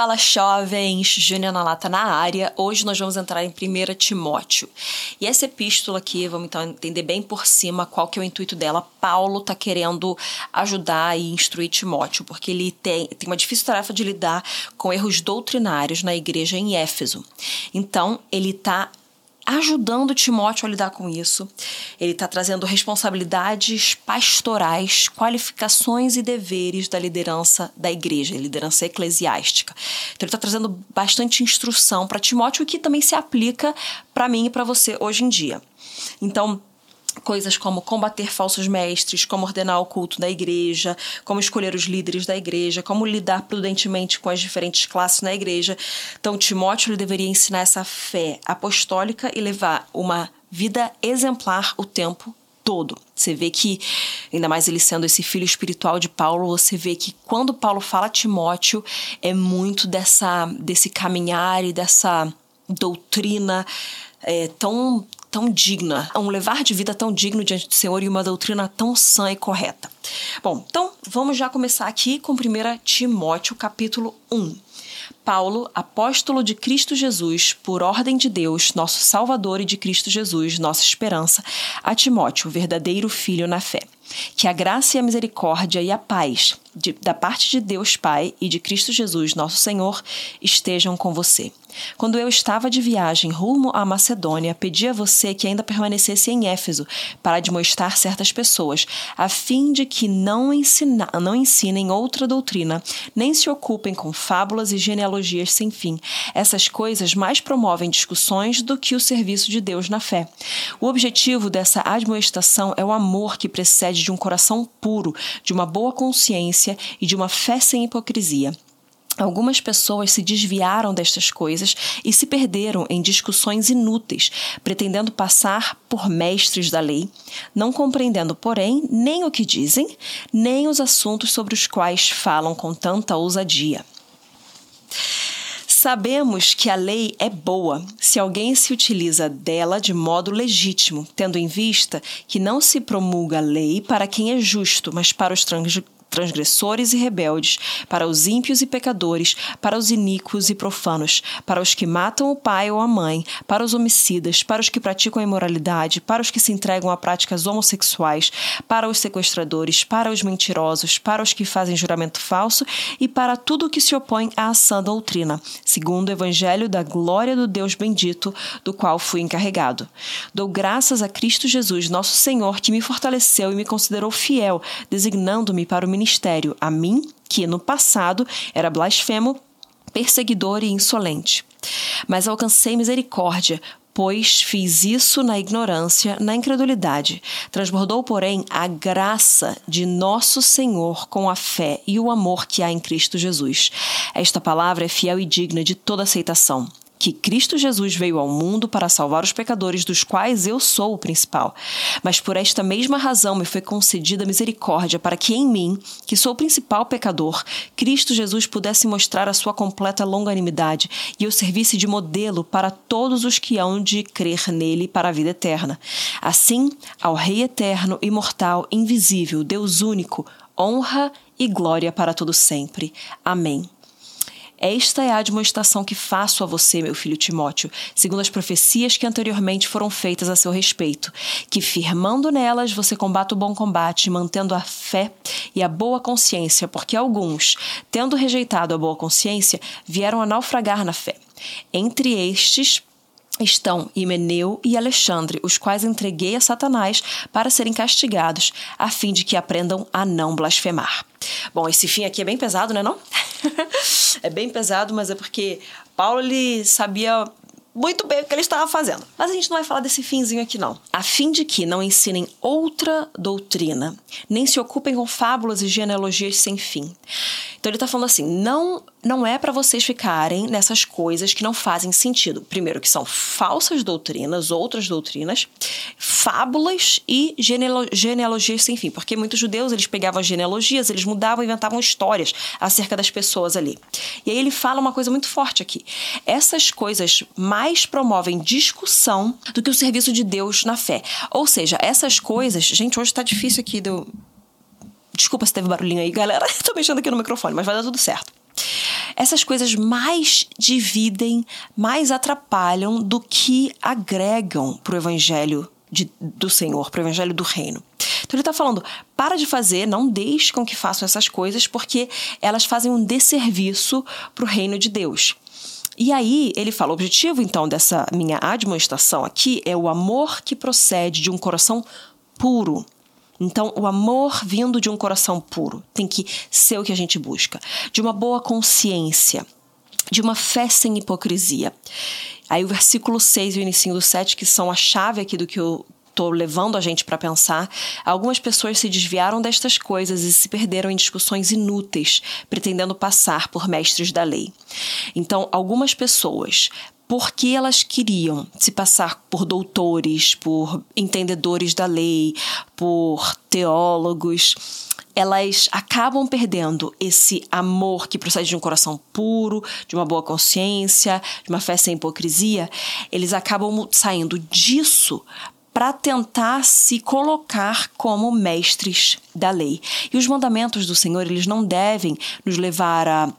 Fala jovens, Júnior na Lata na área. Hoje nós vamos entrar em 1 Timóteo. E essa epístola aqui, vamos então entender bem por cima qual que é o intuito dela. Paulo está querendo ajudar e instruir Timóteo, porque ele tem, tem uma difícil tarefa de lidar com erros doutrinários na igreja em Éfeso. Então, ele está ajudando Timóteo a lidar com isso. Ele está trazendo responsabilidades pastorais, qualificações e deveres da liderança da igreja, liderança eclesiástica. Então, ele está trazendo bastante instrução para Timóteo, que também se aplica para mim e para você hoje em dia. Então, coisas como combater falsos mestres, como ordenar o culto da igreja, como escolher os líderes da igreja, como lidar prudentemente com as diferentes classes na igreja. Então, Timóteo deveria ensinar essa fé apostólica e levar uma vida exemplar o tempo todo. Você vê que, ainda mais ele sendo esse filho espiritual de Paulo, você vê que quando Paulo fala Timóteo, é muito dessa, desse caminhar e dessa doutrina é, tão tão digna, um levar de vida tão digno diante do Senhor e uma doutrina tão sã e correta. Bom, então vamos já começar aqui com 1 Timóteo, capítulo 1. Paulo, apóstolo de Cristo Jesus, por ordem de Deus, nosso Salvador e de Cristo Jesus, nossa esperança, a Timóteo, verdadeiro filho na fé. Que a graça e a misericórdia e a paz de, da parte de Deus Pai e de Cristo Jesus, nosso Senhor, estejam com você. Quando eu estava de viagem rumo à Macedônia, pedi a você que ainda permanecesse em Éfeso para admoestar certas pessoas, a fim de que não, ensina, não ensinem outra doutrina, nem se ocupem com fábulas e genealogias sem fim. Essas coisas mais promovem discussões do que o serviço de Deus na fé. O objetivo dessa admoestação é o amor que precede de um coração puro, de uma boa consciência e de uma fé sem hipocrisia. Algumas pessoas se desviaram destas coisas e se perderam em discussões inúteis, pretendendo passar por mestres da lei, não compreendendo, porém, nem o que dizem, nem os assuntos sobre os quais falam com tanta ousadia. Sabemos que a lei é boa se alguém se utiliza dela de modo legítimo, tendo em vista que não se promulga a lei para quem é justo, mas para os transgressores e rebeldes, para os ímpios e pecadores, para os iníquos e profanos, para os que matam o pai ou a mãe, para os homicidas, para os que praticam a imoralidade, para os que se entregam a práticas homossexuais, para os sequestradores, para os mentirosos, para os que fazem juramento falso e para tudo o que se opõe à sã doutrina, segundo o evangelho da glória do Deus bendito, do qual fui encarregado. Dou graças a Cristo Jesus, nosso Senhor, que me fortaleceu e me considerou fiel, designando-me para o ministério a mim, que no passado era blasfemo, perseguidor e insolente. Mas alcancei misericórdia, pois fiz isso na ignorância, na incredulidade. Transbordou, porém, a graça de nosso Senhor com a fé e o amor que há em Cristo Jesus. Esta palavra é fiel e digna de toda aceitação que Cristo Jesus veio ao mundo para salvar os pecadores, dos quais eu sou o principal. Mas por esta mesma razão me foi concedida misericórdia, para que em mim, que sou o principal pecador, Cristo Jesus pudesse mostrar a sua completa longanimidade e eu servisse de modelo para todos os que hão de crer nele para a vida eterna. Assim, ao Rei eterno, imortal, invisível, Deus único, honra e glória para todo sempre. Amém. Esta é a admoestação que faço a você, meu filho Timóteo, segundo as profecias que anteriormente foram feitas a seu respeito, que firmando nelas você combata o bom combate, mantendo a fé e a boa consciência, porque alguns, tendo rejeitado a boa consciência, vieram a naufragar na fé. Entre estes, estão Himeneu e Alexandre, os quais entreguei a Satanás para serem castigados, a fim de que aprendam a não blasfemar. Bom, esse fim aqui é bem pesado, né não? é bem pesado, mas é porque Paulo ele sabia muito bem o que ele estava fazendo. Mas a gente não vai falar desse finzinho aqui, não. A fim de que não ensinem outra doutrina, nem se ocupem com fábulas e genealogias sem fim. Então ele está falando assim: não não é para vocês ficarem nessas coisas que não fazem sentido. Primeiro, que são falsas doutrinas, outras doutrinas, fábulas e genealo genealogias sem fim. Porque muitos judeus eles pegavam genealogias, eles mudavam, inventavam histórias acerca das pessoas ali. E aí ele fala uma coisa muito forte aqui. Essas coisas mais promovem discussão do que o serviço de Deus na fé. Ou seja, essas coisas. Gente, hoje está difícil aqui do. Desculpa se teve barulhinho aí, galera. Tô mexendo aqui no microfone, mas vai dar tudo certo. Essas coisas mais dividem, mais atrapalham do que agregam para o evangelho de, do Senhor, para o evangelho do reino. Então ele está falando: para de fazer, não deixe com que façam essas coisas, porque elas fazem um desserviço para o reino de Deus. E aí ele fala: o objetivo então dessa minha admoestação aqui é o amor que procede de um coração puro. Então, o amor vindo de um coração puro tem que ser o que a gente busca, de uma boa consciência, de uma fé sem hipocrisia. Aí o versículo 6 e o início do 7, que são a chave aqui do que eu estou levando a gente para pensar, algumas pessoas se desviaram destas coisas e se perderam em discussões inúteis, pretendendo passar por mestres da lei. Então, algumas pessoas porque elas queriam se passar por doutores, por entendedores da lei, por teólogos, elas acabam perdendo esse amor que procede de um coração puro, de uma boa consciência, de uma fé sem hipocrisia. Eles acabam saindo disso para tentar se colocar como mestres da lei. E os mandamentos do Senhor, eles não devem nos levar a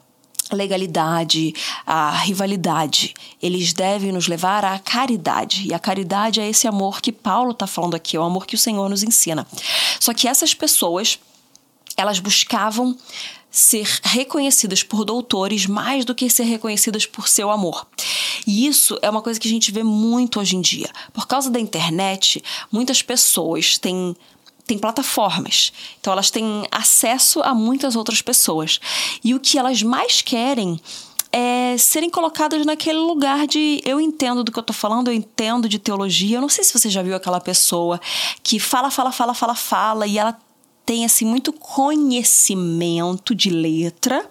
legalidade, a rivalidade. Eles devem nos levar à caridade. E a caridade é esse amor que Paulo está falando aqui, é o amor que o Senhor nos ensina. Só que essas pessoas, elas buscavam ser reconhecidas por doutores mais do que ser reconhecidas por seu amor. E isso é uma coisa que a gente vê muito hoje em dia. Por causa da internet, muitas pessoas têm têm plataformas. Então elas têm acesso a muitas outras pessoas. E o que elas mais querem é serem colocadas naquele lugar de eu entendo do que eu tô falando, eu entendo de teologia. Eu não sei se você já viu aquela pessoa que fala, fala, fala, fala, fala e ela tem assim muito conhecimento de letra,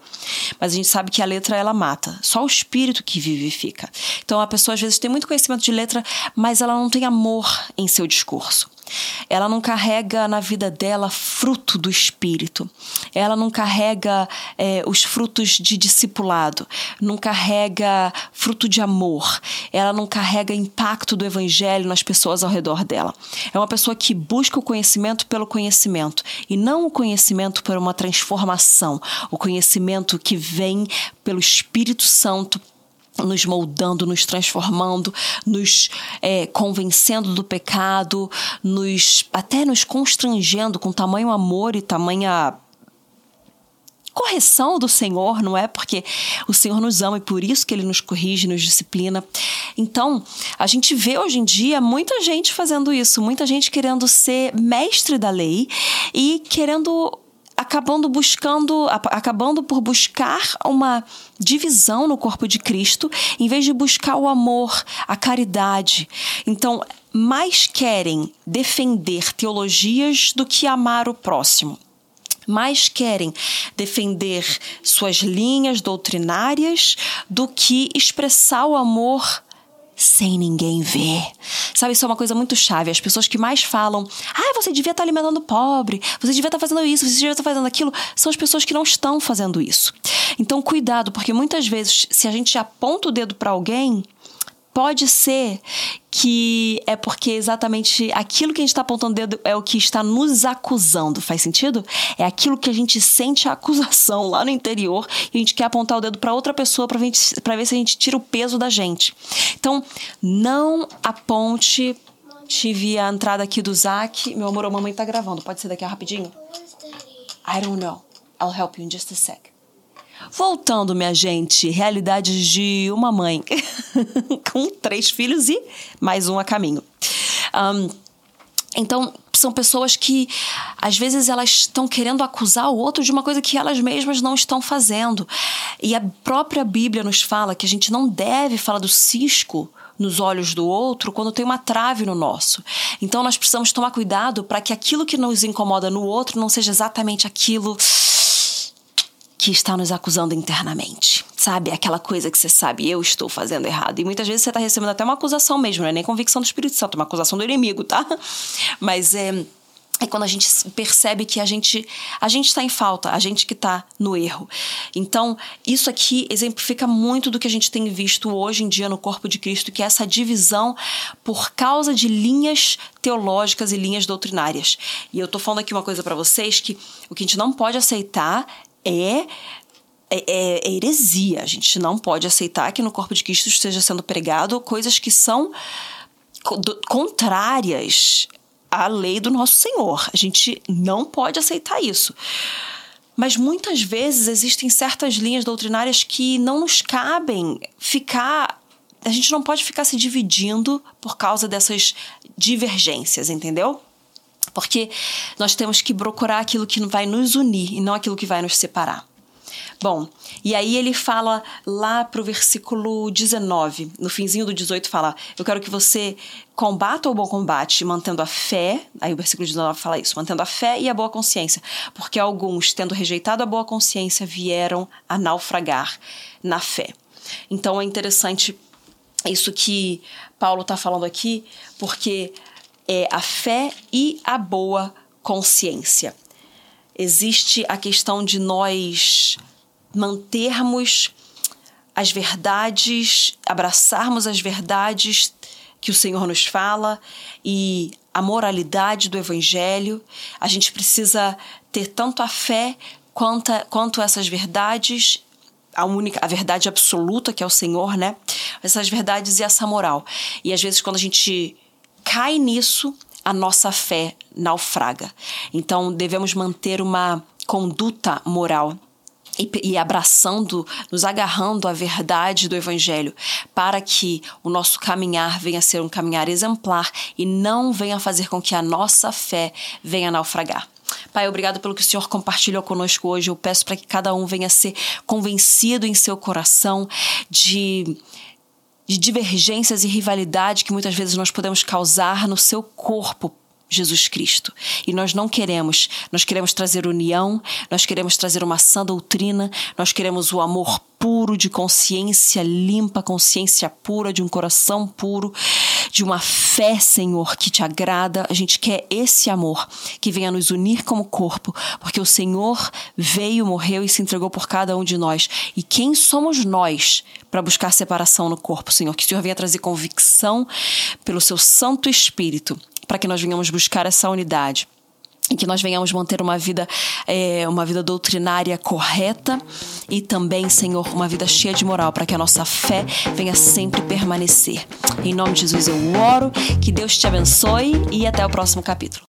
mas a gente sabe que a letra ela mata. Só o espírito que vivifica. Então a pessoa às vezes tem muito conhecimento de letra, mas ela não tem amor em seu discurso. Ela não carrega na vida dela fruto do Espírito. Ela não carrega é, os frutos de discipulado. Não carrega fruto de amor. Ela não carrega impacto do Evangelho nas pessoas ao redor dela. É uma pessoa que busca o conhecimento pelo conhecimento e não o conhecimento por uma transformação. O conhecimento que vem pelo Espírito Santo nos moldando, nos transformando, nos é, convencendo do pecado, nos até nos constrangendo com tamanho amor e tamanha correção do Senhor, não é? Porque o Senhor nos ama e por isso que ele nos corrige, nos disciplina. Então, a gente vê hoje em dia muita gente fazendo isso, muita gente querendo ser mestre da lei e querendo acabando buscando, acabando por buscar uma divisão no corpo de Cristo, em vez de buscar o amor, a caridade. Então, mais querem defender teologias do que amar o próximo mais querem defender suas linhas doutrinárias do que expressar o amor sem ninguém ver. Sabe, isso é uma coisa muito chave. As pessoas que mais falam, ah, você devia estar alimentando o pobre, você devia estar fazendo isso, você devia estar fazendo aquilo, são as pessoas que não estão fazendo isso. Então, cuidado, porque muitas vezes, se a gente aponta o dedo para alguém, Pode ser que é porque exatamente aquilo que a gente está apontando o dedo é o que está nos acusando. Faz sentido? É aquilo que a gente sente a acusação lá no interior e a gente quer apontar o dedo para outra pessoa para ver se a gente tira o peso da gente. Então, não aponte. Tive a entrada aqui do Zac. Meu amor, a mamãe tá gravando. Pode ser daqui a rapidinho? I don't know. I'll help you in just a sec. Voltando, minha gente, realidades de uma mãe com três filhos e mais um a caminho. Um, então, são pessoas que às vezes elas estão querendo acusar o outro de uma coisa que elas mesmas não estão fazendo. E a própria Bíblia nos fala que a gente não deve falar do cisco nos olhos do outro quando tem uma trave no nosso. Então nós precisamos tomar cuidado para que aquilo que nos incomoda no outro não seja exatamente aquilo que está nos acusando internamente. Sabe? Aquela coisa que você sabe, eu estou fazendo errado. E muitas vezes você está recebendo até uma acusação mesmo, não é nem convicção do Espírito Santo, é uma acusação do inimigo, tá? Mas é. É quando a gente percebe que a gente a gente está em falta, a gente que está no erro. Então, isso aqui exemplifica muito do que a gente tem visto hoje em dia no corpo de Cristo, que é essa divisão por causa de linhas teológicas e linhas doutrinárias. E eu estou falando aqui uma coisa para vocês que o que a gente não pode aceitar é é, é, é heresia. A gente não pode aceitar que no corpo de Cristo esteja sendo pregado coisas que são contrárias à lei do nosso Senhor. A gente não pode aceitar isso. Mas muitas vezes existem certas linhas doutrinárias que não nos cabem ficar. A gente não pode ficar se dividindo por causa dessas divergências, entendeu? Porque nós temos que procurar aquilo que vai nos unir e não aquilo que vai nos separar. Bom, e aí ele fala lá pro versículo 19, no finzinho do 18 fala: "Eu quero que você combata o bom combate, mantendo a fé". Aí o versículo 19 fala isso: "Mantendo a fé e a boa consciência, porque alguns, tendo rejeitado a boa consciência, vieram a naufragar na fé". Então é interessante isso que Paulo está falando aqui, porque é a fé e a boa consciência. Existe a questão de nós mantermos as verdades, abraçarmos as verdades que o Senhor nos fala e a moralidade do Evangelho. A gente precisa ter tanto a fé quanto, quanto essas verdades, a única, a verdade absoluta que é o Senhor, né? Essas verdades e essa moral. E às vezes quando a gente cai nisso, a nossa fé naufraga. Então devemos manter uma conduta moral e, abraçando, nos agarrando à verdade do Evangelho, para que o nosso caminhar venha a ser um caminhar exemplar e não venha fazer com que a nossa fé venha naufragar. Pai, obrigado pelo que o Senhor compartilhou conosco hoje. Eu peço para que cada um venha ser convencido em seu coração de de divergências e rivalidade que muitas vezes nós podemos causar no seu corpo Jesus Cristo. E nós não queremos, nós queremos trazer união, nós queremos trazer uma sã doutrina, nós queremos o amor puro de consciência limpa, consciência pura, de um coração puro, de uma fé, Senhor, que te agrada. A gente quer esse amor que venha nos unir como corpo, porque o Senhor veio, morreu e se entregou por cada um de nós. E quem somos nós para buscar separação no corpo, Senhor? Que o Senhor venha trazer convicção pelo seu Santo Espírito para que nós venhamos buscar essa unidade que nós venhamos manter uma vida, é, uma vida doutrinária correta e também, Senhor, uma vida cheia de moral, para que a nossa fé venha sempre permanecer. Em nome de Jesus eu oro, que Deus te abençoe e até o próximo capítulo.